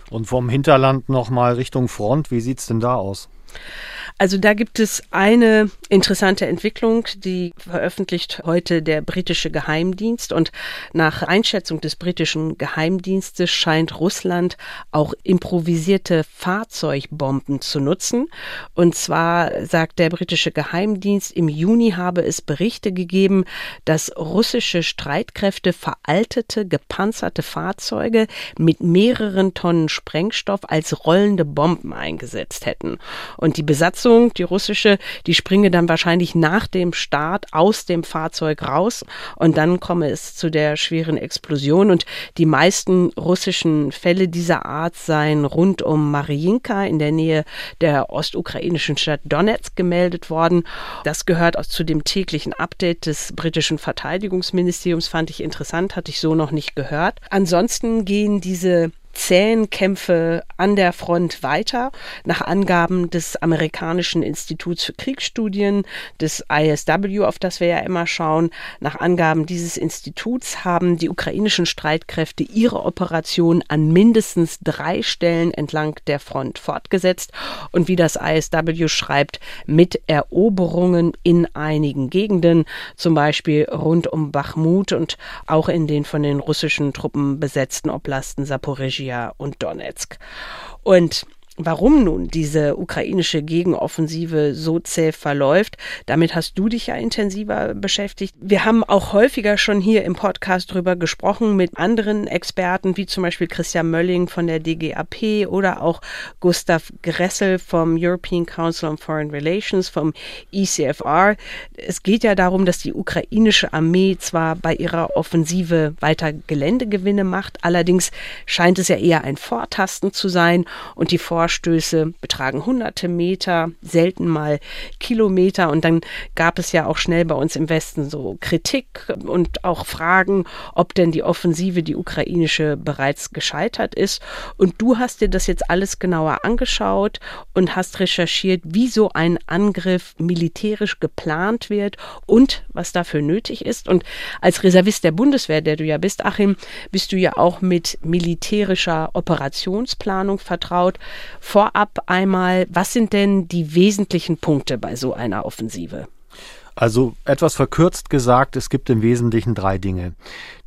Und vom Hinterland nochmal Richtung Front, wie sieht es denn da aus? Also da gibt es eine interessante Entwicklung, die veröffentlicht heute der britische Geheimdienst. Und nach Einschätzung des britischen Geheimdienstes scheint Russland auch improvisierte Fahrzeugbomben zu nutzen. Und zwar sagt der britische Geheimdienst, im Juni habe es Berichte gegeben, dass russische Streitkräfte veraltete, gepanzerte Fahrzeuge mit mehreren Tonnen Sprengstoff als rollende Bomben eingesetzt hätten. Und die Besatzung die russische, die springe dann wahrscheinlich nach dem Start aus dem Fahrzeug raus und dann komme es zu der schweren Explosion. Und die meisten russischen Fälle dieser Art seien rund um Mariinka in der Nähe der ostukrainischen Stadt Donetsk gemeldet worden. Das gehört auch zu dem täglichen Update des britischen Verteidigungsministeriums, fand ich interessant, hatte ich so noch nicht gehört. Ansonsten gehen diese zähen Kämpfe an der Front weiter. Nach Angaben des amerikanischen Instituts für Kriegsstudien, des ISW, auf das wir ja immer schauen, nach Angaben dieses Instituts haben die ukrainischen Streitkräfte ihre Operation an mindestens drei Stellen entlang der Front fortgesetzt und wie das ISW schreibt, mit Eroberungen in einigen Gegenden, zum Beispiel rund um Bachmut und auch in den von den russischen Truppen besetzten Oblasten Saporizhia Zaporizhia und Donetsk. Und Warum nun diese ukrainische Gegenoffensive so zäh verläuft, damit hast du dich ja intensiver beschäftigt. Wir haben auch häufiger schon hier im Podcast drüber gesprochen mit anderen Experten, wie zum Beispiel Christian Mölling von der DGAP oder auch Gustav Gressel vom European Council on Foreign Relations, vom ECFR. Es geht ja darum, dass die ukrainische Armee zwar bei ihrer Offensive weiter Geländegewinne macht, allerdings scheint es ja eher ein Vortasten zu sein und die Vor Vorstöße betragen hunderte Meter, selten mal Kilometer. Und dann gab es ja auch schnell bei uns im Westen so Kritik und auch Fragen, ob denn die Offensive, die ukrainische, bereits gescheitert ist. Und du hast dir das jetzt alles genauer angeschaut und hast recherchiert, wie so ein Angriff militärisch geplant wird und was dafür nötig ist. Und als Reservist der Bundeswehr, der du ja bist, Achim, bist du ja auch mit militärischer Operationsplanung vertraut. Vorab einmal, was sind denn die wesentlichen Punkte bei so einer Offensive? Also etwas verkürzt gesagt, es gibt im Wesentlichen drei Dinge.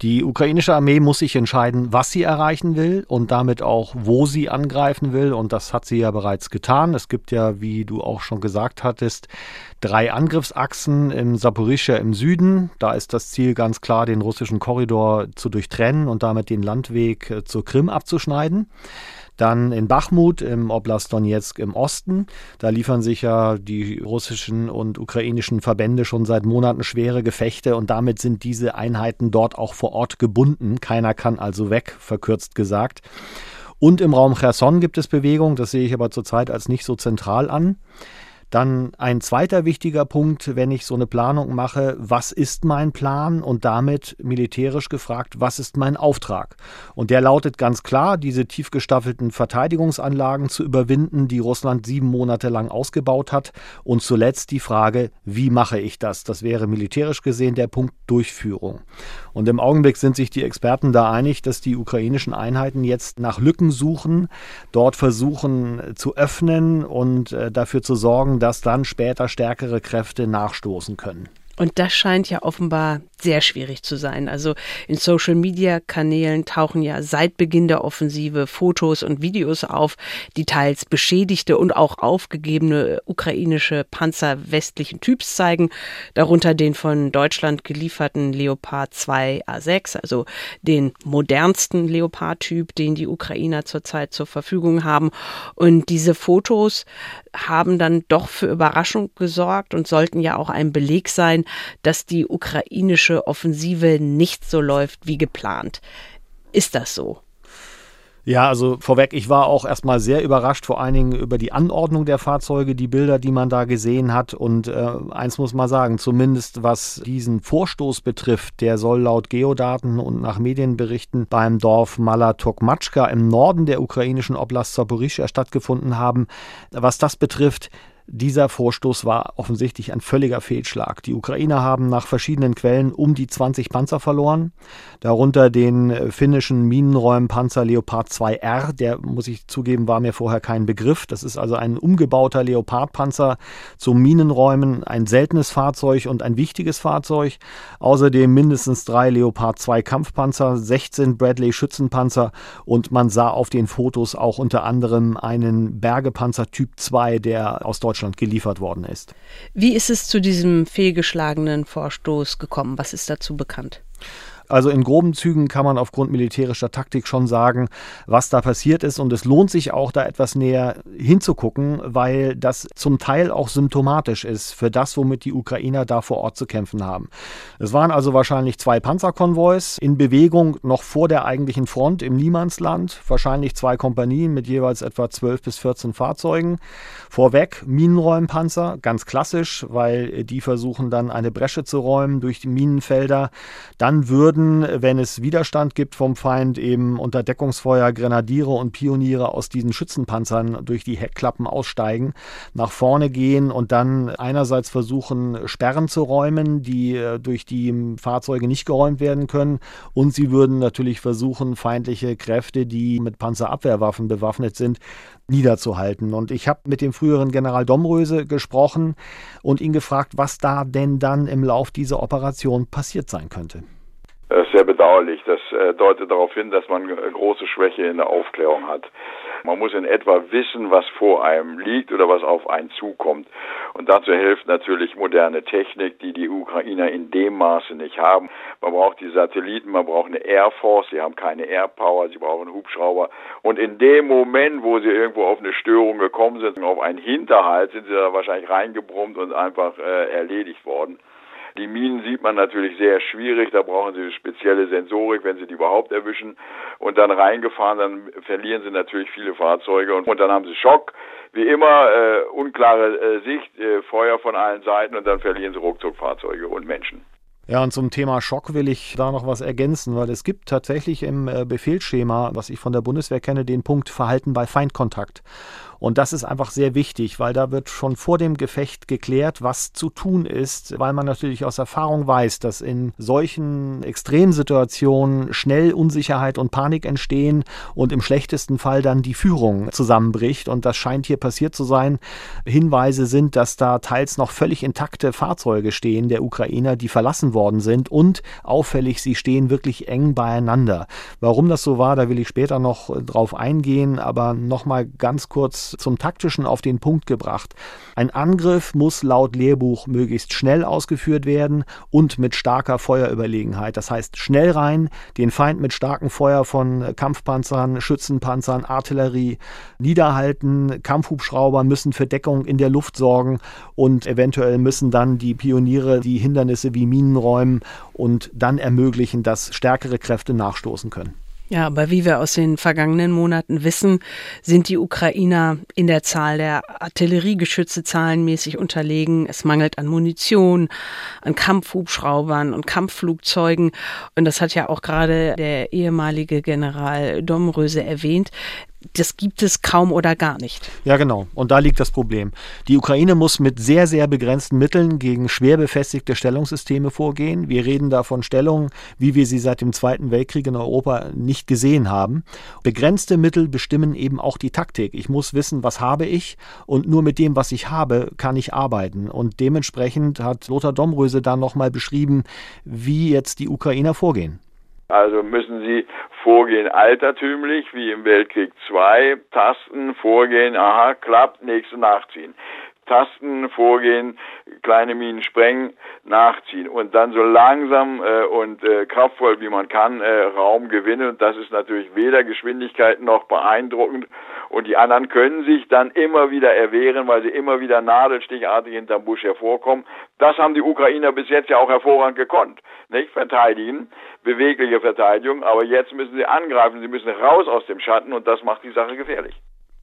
Die ukrainische Armee muss sich entscheiden, was sie erreichen will und damit auch, wo sie angreifen will. Und das hat sie ja bereits getan. Es gibt ja, wie du auch schon gesagt hattest, drei Angriffsachsen im Saporischia im Süden. Da ist das Ziel ganz klar, den russischen Korridor zu durchtrennen und damit den Landweg äh, zur Krim abzuschneiden. Dann in Bachmut im Oblast Donetsk im Osten. Da liefern sich ja die russischen und ukrainischen Verbände schon seit Monaten schwere Gefechte und damit sind diese Einheiten dort auch vor Ort gebunden. Keiner kann also weg, verkürzt gesagt. Und im Raum Cherson gibt es Bewegung, das sehe ich aber zurzeit als nicht so zentral an. Dann ein zweiter wichtiger Punkt, wenn ich so eine Planung mache, was ist mein Plan und damit militärisch gefragt, was ist mein Auftrag? Und der lautet ganz klar, diese tief gestaffelten Verteidigungsanlagen zu überwinden, die Russland sieben Monate lang ausgebaut hat. Und zuletzt die Frage, wie mache ich das? Das wäre militärisch gesehen der Punkt Durchführung. Und im Augenblick sind sich die Experten da einig, dass die ukrainischen Einheiten jetzt nach Lücken suchen, dort versuchen zu öffnen und äh, dafür zu sorgen, dass dann später stärkere Kräfte nachstoßen können. Und das scheint ja offenbar sehr schwierig zu sein. Also in Social-Media-Kanälen tauchen ja seit Beginn der Offensive Fotos und Videos auf, die teils beschädigte und auch aufgegebene ukrainische Panzer westlichen Typs zeigen, darunter den von Deutschland gelieferten Leopard 2 A6, also den modernsten Leopard-Typ, den die Ukrainer zurzeit zur Verfügung haben. Und diese Fotos haben dann doch für Überraschung gesorgt und sollten ja auch ein Beleg sein, dass die ukrainische Offensive nicht so läuft wie geplant. Ist das so? Ja, also vorweg, ich war auch erstmal sehr überrascht, vor allen Dingen über die Anordnung der Fahrzeuge, die Bilder, die man da gesehen hat. Und äh, eins muss man sagen, zumindest was diesen Vorstoß betrifft, der soll laut Geodaten und nach Medienberichten beim Dorf Malatokmatschka im Norden der ukrainischen Oblast Zaporizhia stattgefunden haben. Was das betrifft, Dieser Vorstoß war offensichtlich ein völliger Fehlschlag. Die Ukrainer haben nach verschiedenen Quellen um die 20 Panzer verloren, darunter den äh, finnischen Minenräumpanzer Leopard 2R, der muss ich zugeben, war mir vorher kein Begriff. Das ist also ein umgebauter Leopardpanzer zum Minenräumen, ein seltenes Fahrzeug und ein wichtiges Fahrzeug. Außerdem mindestens drei Leopard 2 Kampfpanzer, 16 Bradley Schützenpanzer und man sah auf den Fotos auch unter anderem einen Bergepanzer Typ 2, der aus Deutschland Deutschland geliefert worden ist. Wie ist es zu diesem fehlgeschlagenen Vorstoß gekommen? Was ist dazu bekannt? Also in groben Zügen kann man aufgrund militärischer Taktik schon sagen, was da passiert ist. Und es lohnt sich auch, da etwas näher hinzugucken, weil das zum Teil auch symptomatisch ist für das, womit die Ukrainer da vor Ort zu kämpfen haben. Es waren also wahrscheinlich zwei Panzerkonvois in Bewegung noch vor der eigentlichen Front im Niemandsland. Wahrscheinlich zwei Kompanien mit jeweils etwa 12 bis 14 Fahrzeugen. Vorweg Minenräumpanzer, ganz klassisch, weil die versuchen dann eine Bresche zu räumen durch die Minenfelder. Dann würden würden, wenn es Widerstand gibt vom Feind, eben unter Deckungsfeuer Grenadiere und Pioniere aus diesen Schützenpanzern durch die Heckklappen aussteigen, nach vorne gehen und dann einerseits versuchen, Sperren zu räumen, die äh, durch die Fahrzeuge nicht geräumt werden können. Und sie würden natürlich versuchen, feindliche Kräfte, die mit Panzerabwehrwaffen bewaffnet sind, niederzuhalten. Und ich habe mit dem früheren General Domröse gesprochen und ihn gefragt, was da denn dann im Lauf dieser Operation passiert sein könnte. Sehr bedauerlich. Das äh, deutet darauf hin, dass man große Schwäche in der Aufklärung hat. Man muss in etwa wissen, was vor einem liegt oder was auf einen zukommt. Und dazu hilft natürlich moderne Technik, die die Ukrainer in dem Maße nicht haben. Man braucht die Satelliten, man braucht eine Air Force, sie haben keine Air Power, sie brauchen Hubschrauber. Und in dem Moment, wo sie irgendwo auf eine Störung gekommen sind, auf einen Hinterhalt, sind sie da wahrscheinlich reingebrummt und einfach äh, erledigt worden. Die Minen sieht man natürlich sehr schwierig, da brauchen sie spezielle Sensorik, wenn sie die überhaupt erwischen. Und dann reingefahren, dann verlieren sie natürlich viele Fahrzeuge und, und dann haben sie Schock. Wie immer, äh, unklare äh, Sicht, äh, Feuer von allen Seiten und dann verlieren sie ruckzuck Fahrzeuge und Menschen. Ja, und zum Thema Schock will ich da noch was ergänzen, weil es gibt tatsächlich im äh, Befehlsschema, was ich von der Bundeswehr kenne, den Punkt Verhalten bei Feindkontakt. Und das ist einfach sehr wichtig, weil da wird schon vor dem Gefecht geklärt, was zu tun ist, weil man natürlich aus Erfahrung weiß, dass in solchen Extremsituationen schnell Unsicherheit und Panik entstehen und im schlechtesten Fall dann die Führung zusammenbricht. Und das scheint hier passiert zu sein. Hinweise sind, dass da teils noch völlig intakte Fahrzeuge stehen der Ukrainer, die verlassen worden sind und auffällig, sie stehen wirklich eng beieinander. Warum das so war, da will ich später noch drauf eingehen, aber nochmal ganz kurz zum Taktischen auf den Punkt gebracht. Ein Angriff muss laut Lehrbuch möglichst schnell ausgeführt werden und mit starker Feuerüberlegenheit. Das heißt, schnell rein, den Feind mit starkem Feuer von Kampfpanzern, Schützenpanzern, Artillerie niederhalten. Kampfhubschrauber müssen für Deckung in der Luft sorgen und eventuell müssen dann die Pioniere die Hindernisse wie Minen räumen und dann ermöglichen, dass stärkere Kräfte nachstoßen können. Ja, aber wie wir aus den vergangenen Monaten wissen, sind die Ukrainer in der Zahl der Artilleriegeschütze zahlenmäßig unterlegen. Es mangelt an Munition, an Kampfhubschraubern und Kampfflugzeugen. Und das hat ja auch gerade der ehemalige General Domröse erwähnt das gibt es kaum oder gar nicht. Ja, genau. Und da liegt das Problem. Die Ukraine muss mit sehr, sehr begrenzten Mitteln gegen schwer befestigte Stellungssysteme vorgehen. Wir reden da von Stellungen, wie wir sie seit dem Zweiten Weltkrieg in Europa nicht gesehen haben. Begrenzte Mittel bestimmen eben auch die Taktik. Ich muss wissen, was habe ich und nur mit dem, was ich habe, kann ich arbeiten. Und dementsprechend hat Lothar Domröse da nochmal beschrieben, wie jetzt die Ukrainer vorgehen. Also müssen sie vorgehen altertümlich, wie im Weltkrieg II, Tasten, vorgehen, aha, klappt, nächste nachziehen. Tasten, vorgehen, kleine Minen sprengen, nachziehen und dann so langsam äh, und äh, kraftvoll wie man kann äh, Raum gewinnen. Und das ist natürlich weder Geschwindigkeit noch beeindruckend. Und die anderen können sich dann immer wieder erwehren, weil sie immer wieder nadelstichartig hinterm Busch hervorkommen. Das haben die Ukrainer bis jetzt ja auch hervorragend gekonnt. Nicht verteidigen, bewegliche Verteidigung, aber jetzt müssen sie angreifen, sie müssen raus aus dem Schatten und das macht die Sache gefährlich.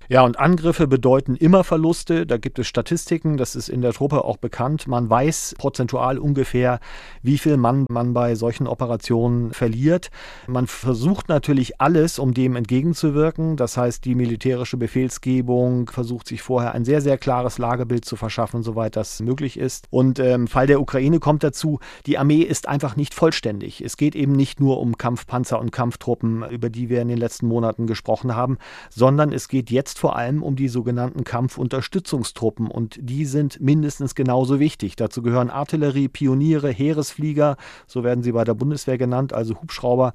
Ja, und Angriffe bedeuten immer Verluste. Da gibt es Statistiken, das ist in der Truppe auch bekannt. Man weiß prozentual ungefähr, wie viel Mann man bei solchen Operationen verliert. Man versucht natürlich alles, um dem entgegenzuwirken. Das heißt, die militärische Befehlsgebung versucht sich vorher ein sehr, sehr klares Lagebild zu verschaffen, soweit das möglich ist. Und im ähm, Fall der Ukraine kommt dazu, die Armee ist einfach nicht vollständig. Es geht eben nicht nur um Kampfpanzer und Kampftruppen, über die wir in den letzten Monaten gesprochen haben, sondern es geht jetzt vor allem um die sogenannten Kampfunterstützungstruppen und die sind mindestens genauso wichtig. Dazu gehören Artillerie, Pioniere, Heeresflieger, so werden sie bei der Bundeswehr genannt, also Hubschrauber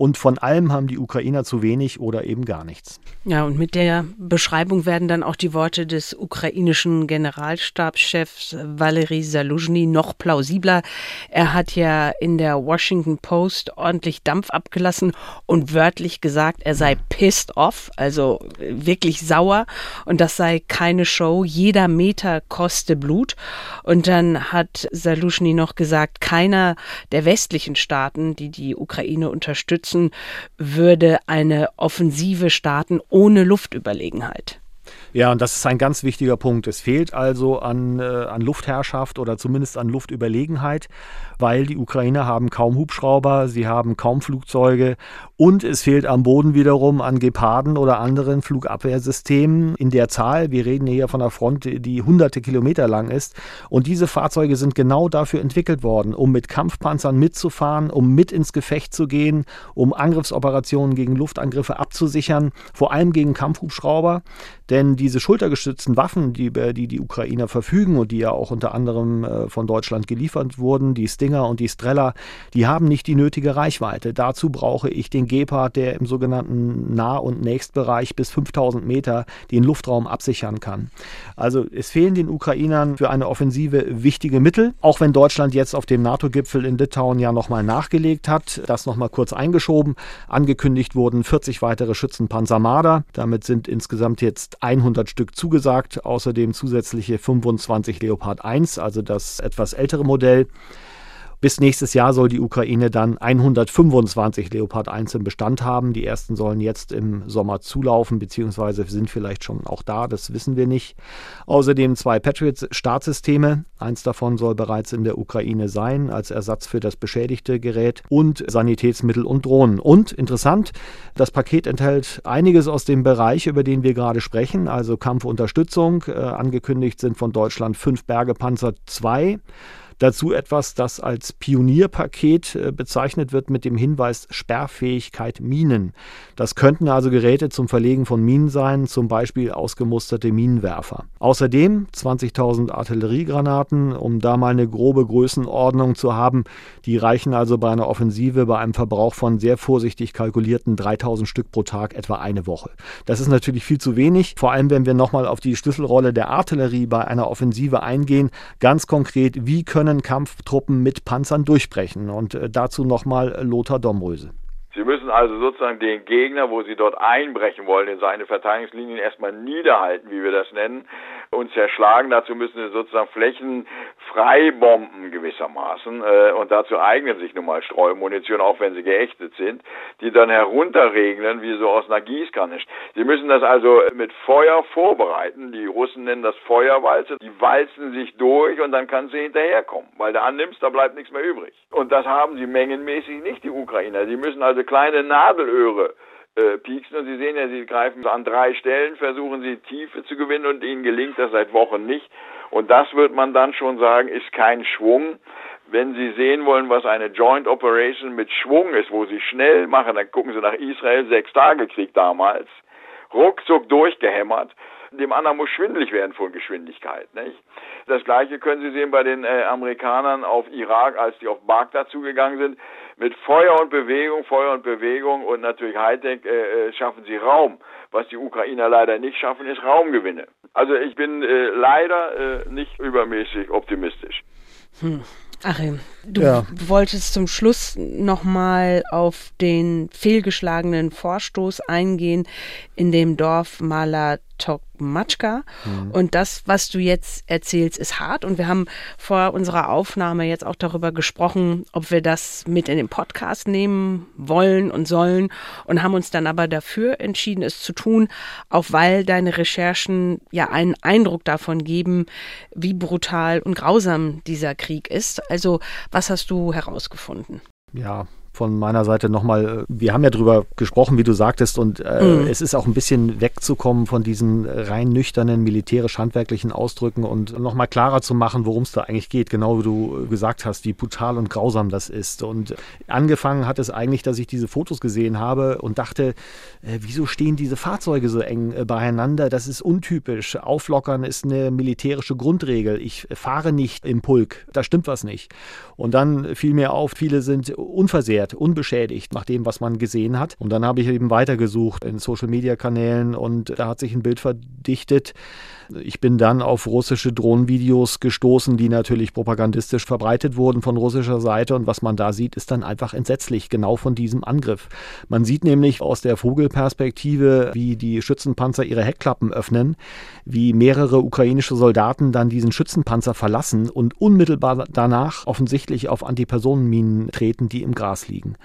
und von allem haben die Ukrainer zu wenig oder eben gar nichts. Ja, und mit der Beschreibung werden dann auch die Worte des ukrainischen Generalstabschefs Valery Saluzhny noch plausibler. Er hat ja in der Washington Post ordentlich Dampf abgelassen und wörtlich gesagt, er sei pissed off, also wirklich sauer und das sei keine Show, jeder Meter koste Blut. Und dann hat Saluzhny noch gesagt, keiner der westlichen Staaten, die die Ukraine unterstützen, unterstützen, würde eine Offensive starten ohne Luftüberlegenheit. Ja, und das ist ein ganz wichtiger Punkt. Es fehlt also an, äh, an Luftherrschaft oder zumindest an Luftüberlegenheit, weil die Ukrainer haben kaum Hubschrauber, sie haben kaum Flugzeuge und es fehlt am Boden wiederum an Geparden oder anderen Flugabwehrsystemen in der Zahl. Wir reden hier von einer Front, die hunderte Kilometer lang ist. Und diese Fahrzeuge sind genau dafür entwickelt worden, um mit Kampfpanzern mitzufahren, um mit ins Gefecht zu gehen, um Angriffsoperationen gegen Luftangriffe abzusichern, vor allem gegen Kampfhubschrauber. Denn diese schultergestützten Waffen, die, über die die Ukrainer verfügen und die ja auch unter anderem äh, von Deutschland geliefert wurden, die Stinger und die Strella, die haben nicht die nötige Reichweite. Dazu brauche ich den Gepard, der im sogenannten Nah- und Nächstbereich bis 5000 Meter den Luftraum absichern kann. Also es fehlen den Ukrainern für eine Offensive wichtige Mittel, auch wenn Deutschland jetzt auf dem NATO-Gipfel in Litauen ja nochmal nachgelegt hat, das nochmal kurz eingeschoben. Angekündigt wurden 40 weitere Schützenpanzer Marder. Damit sind insgesamt jetzt 100 Stück zugesagt, außerdem zusätzliche 25 Leopard 1, also das etwas ältere Modell. Bis nächstes Jahr soll die Ukraine dann 125 Leopard 1 im Bestand haben. Die ersten sollen jetzt im Sommer zulaufen, beziehungsweise sind vielleicht schon auch da, das wissen wir nicht. Außerdem zwei Patriot-Startsysteme. Eins davon soll bereits in der Ukraine sein, als Ersatz für das beschädigte Gerät und Sanitätsmittel und Drohnen. Und interessant, das Paket enthält einiges aus dem Bereich, über den wir gerade sprechen, also Kampfunterstützung. Äh, angekündigt sind von Deutschland fünf Bergepanzer 2 Dazu etwas, das als Pionierpaket äh, bezeichnet wird mit dem Hinweis Sperrfähigkeit Minen. Das könnten also Geräte zum Verlegen von Minen sein, zum Beispiel ausgemusterte Minenwerfer. Außerdem 20.000 Artilleriegranaten, um da mal eine grobe Größenordnung zu haben. Die reichen also bei einer Offensive bei einem Verbrauch von sehr vorsichtig kalkulierten 3.000 Stück pro Tag etwa eine Woche. Das ist natürlich viel zu wenig, vor allem wenn wir nochmal auf die Schlüsselrolle der Artillerie bei einer Offensive eingehen. Ganz konkret, wie können können Kampftruppen mit Panzern durchbrechen. Und äh, dazu nochmal Lothar Domröse. Sie müssen also sozusagen den Gegner, wo Sie dort einbrechen wollen, in seine Verteidigungslinien erstmal niederhalten, wie wir das nennen, und zerschlagen. Dazu müssen Sie sozusagen Flächen freibomben gewissermaßen. Äh, und dazu eignen sich nun mal Streumunition, auch wenn sie geächtet sind, die dann herunterregnen, wie so aus einer Gießkanne. Sie müssen das also mit Feuer vorbereiten. Die Russen nennen das Feuerwalze. Die walzen sich durch und dann kann sie hinterherkommen. Weil du annimmst, da bleibt nichts mehr übrig. Und das haben sie mengenmäßig nicht, die Ukrainer. Die müssen also kleine Nadelöhre äh, pieksen. Und Sie sehen ja, Sie greifen an drei Stellen, versuchen Sie Tiefe zu gewinnen und Ihnen gelingt das seit Wochen nicht. Und das wird man dann schon sagen, ist kein Schwung. Wenn Sie sehen wollen, was eine Joint Operation mit Schwung ist, wo Sie schnell machen, dann gucken Sie nach Israel, sechs Tage Krieg damals, ruckzuck durchgehämmert. Dem anderen muss schwindelig werden von Geschwindigkeit. Nicht? Das gleiche können Sie sehen bei den äh, Amerikanern auf Irak, als die auf Bagdad zugegangen sind. Mit Feuer und Bewegung, Feuer und Bewegung und natürlich Hightech äh, äh, schaffen sie Raum. Was die Ukrainer leider nicht schaffen, ist Raumgewinne. Also ich bin äh, leider äh, nicht übermäßig optimistisch. Hm. Achim, du ja. wolltest zum Schluss nochmal auf den fehlgeschlagenen Vorstoß eingehen in dem Dorf Malatok Matschka. Mhm. Und das, was du jetzt erzählst, ist hart. Und wir haben vor unserer Aufnahme jetzt auch darüber gesprochen, ob wir das mit in den Podcast nehmen wollen und sollen und haben uns dann aber dafür entschieden, es zu tun, auch weil deine Recherchen ja einen Eindruck davon geben, wie brutal und grausam dieser Krieg ist. Also, was hast du herausgefunden? Ja, von meiner Seite nochmal, äh, wir haben ja drüber gesprochen, wie du sagtest, und äh, mhm. es ist auch ein bisschen wegzukommen von diesen rein nüchternen militärisch-handwerklichen Ausdrücken und nochmal klarer zu machen, worum es da eigentlich geht, genau wie du gesagt hast, wie brutal und grausam das ist. Und angefangen hat es eigentlich, dass ich diese Fotos gesehen habe und dachte, äh, wieso stehen diese Fahrzeuge so eng äh, beieinander? Das ist untypisch. Auflockern ist eine militärische Grundregel. Ich fahre nicht im Pulk, da stimmt was nicht. Und dann fiel mir auf, viele sind unversehrt unversehrt, unbeschädigt nach dem, was man gesehen hat. Und dann habe ich eben weitergesucht in Social-Media-Kanälen und da hat sich ein Bild verdichtet. Ich bin dann auf russische Drohnenvideos gestoßen, die natürlich propagandistisch verbreitet wurden von russischer Seite. Und was man da sieht, ist dann einfach entsetzlich, genau von diesem Angriff. Man sieht nämlich aus der Vogelperspektive, wie die Schützenpanzer ihre Heckklappen öffnen, wie mehrere ukrainische Soldaten dann diesen Schützenpanzer verlassen und unmittelbar danach offensichtlich auf Antipersonenminen treten, die im Gras liegen.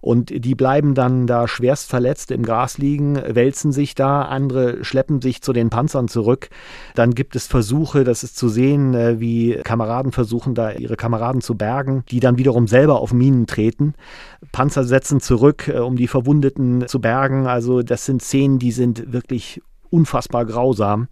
Und die bleiben dann da schwerst verletzt im Gras liegen, wälzen sich da, andere schleppen sich zu den Panzern zurück. Dann gibt es Versuche, das ist zu sehen, äh, wie Kameraden versuchen, da ihre Kameraden zu bergen, die dann wiederum selber auf Minen treten. Panzer setzen zurück, äh, um die Verwundeten zu bergen. Also das sind Szenen, die sind wirklich unfassbar grausam.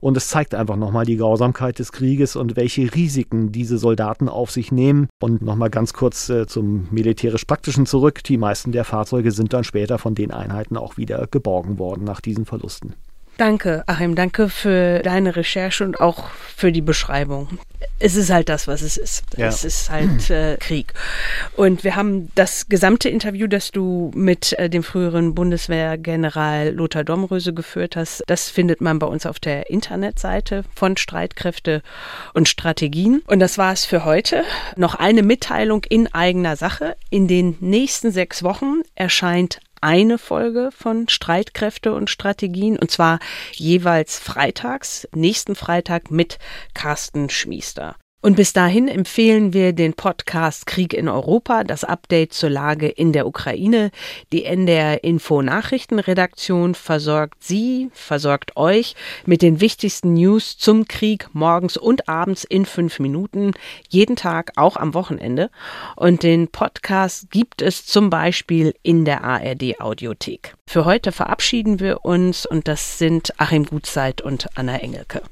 Und es zeigt einfach nochmal die Grausamkeit des Krieges und welche Risiken diese Soldaten auf sich nehmen. Und nochmal ganz kurz äh, zum militärisch-praktischen zurück. Die meisten der Fahrzeuge sind dann später von den Einheiten auch wieder geborgen worden nach diesen Verlusten. Danke, Achim. Danke für deine Recherche und auch für die Beschreibung. Es ist halt das, was es ist. Ja. Es ist halt äh, Krieg. Und wir haben das gesamte Interview, das du mit äh, dem früheren Bundeswehrgeneral Lothar Domröse geführt hast, das findet man bei uns auf der Internetseite von Streitkräfte und Strategien. Und das war es für heute. Noch eine Mitteilung in eigener Sache. In den nächsten sechs Wochen erscheint eine Folge von Streitkräfte und Strategien und zwar jeweils freitags, nächsten Freitag mit Carsten Schmiester. Und bis dahin empfehlen wir den Podcast Krieg in Europa, das Update zur Lage in der Ukraine. Die NDR Info Nachrichtenredaktion versorgt Sie, versorgt euch mit den wichtigsten News zum Krieg morgens und abends in fünf Minuten, jeden Tag, auch am Wochenende. Und den Podcast gibt es zum Beispiel in der ARD Audiothek. Für heute verabschieden wir uns und das sind Achim Gutzeit und Anna Engelke.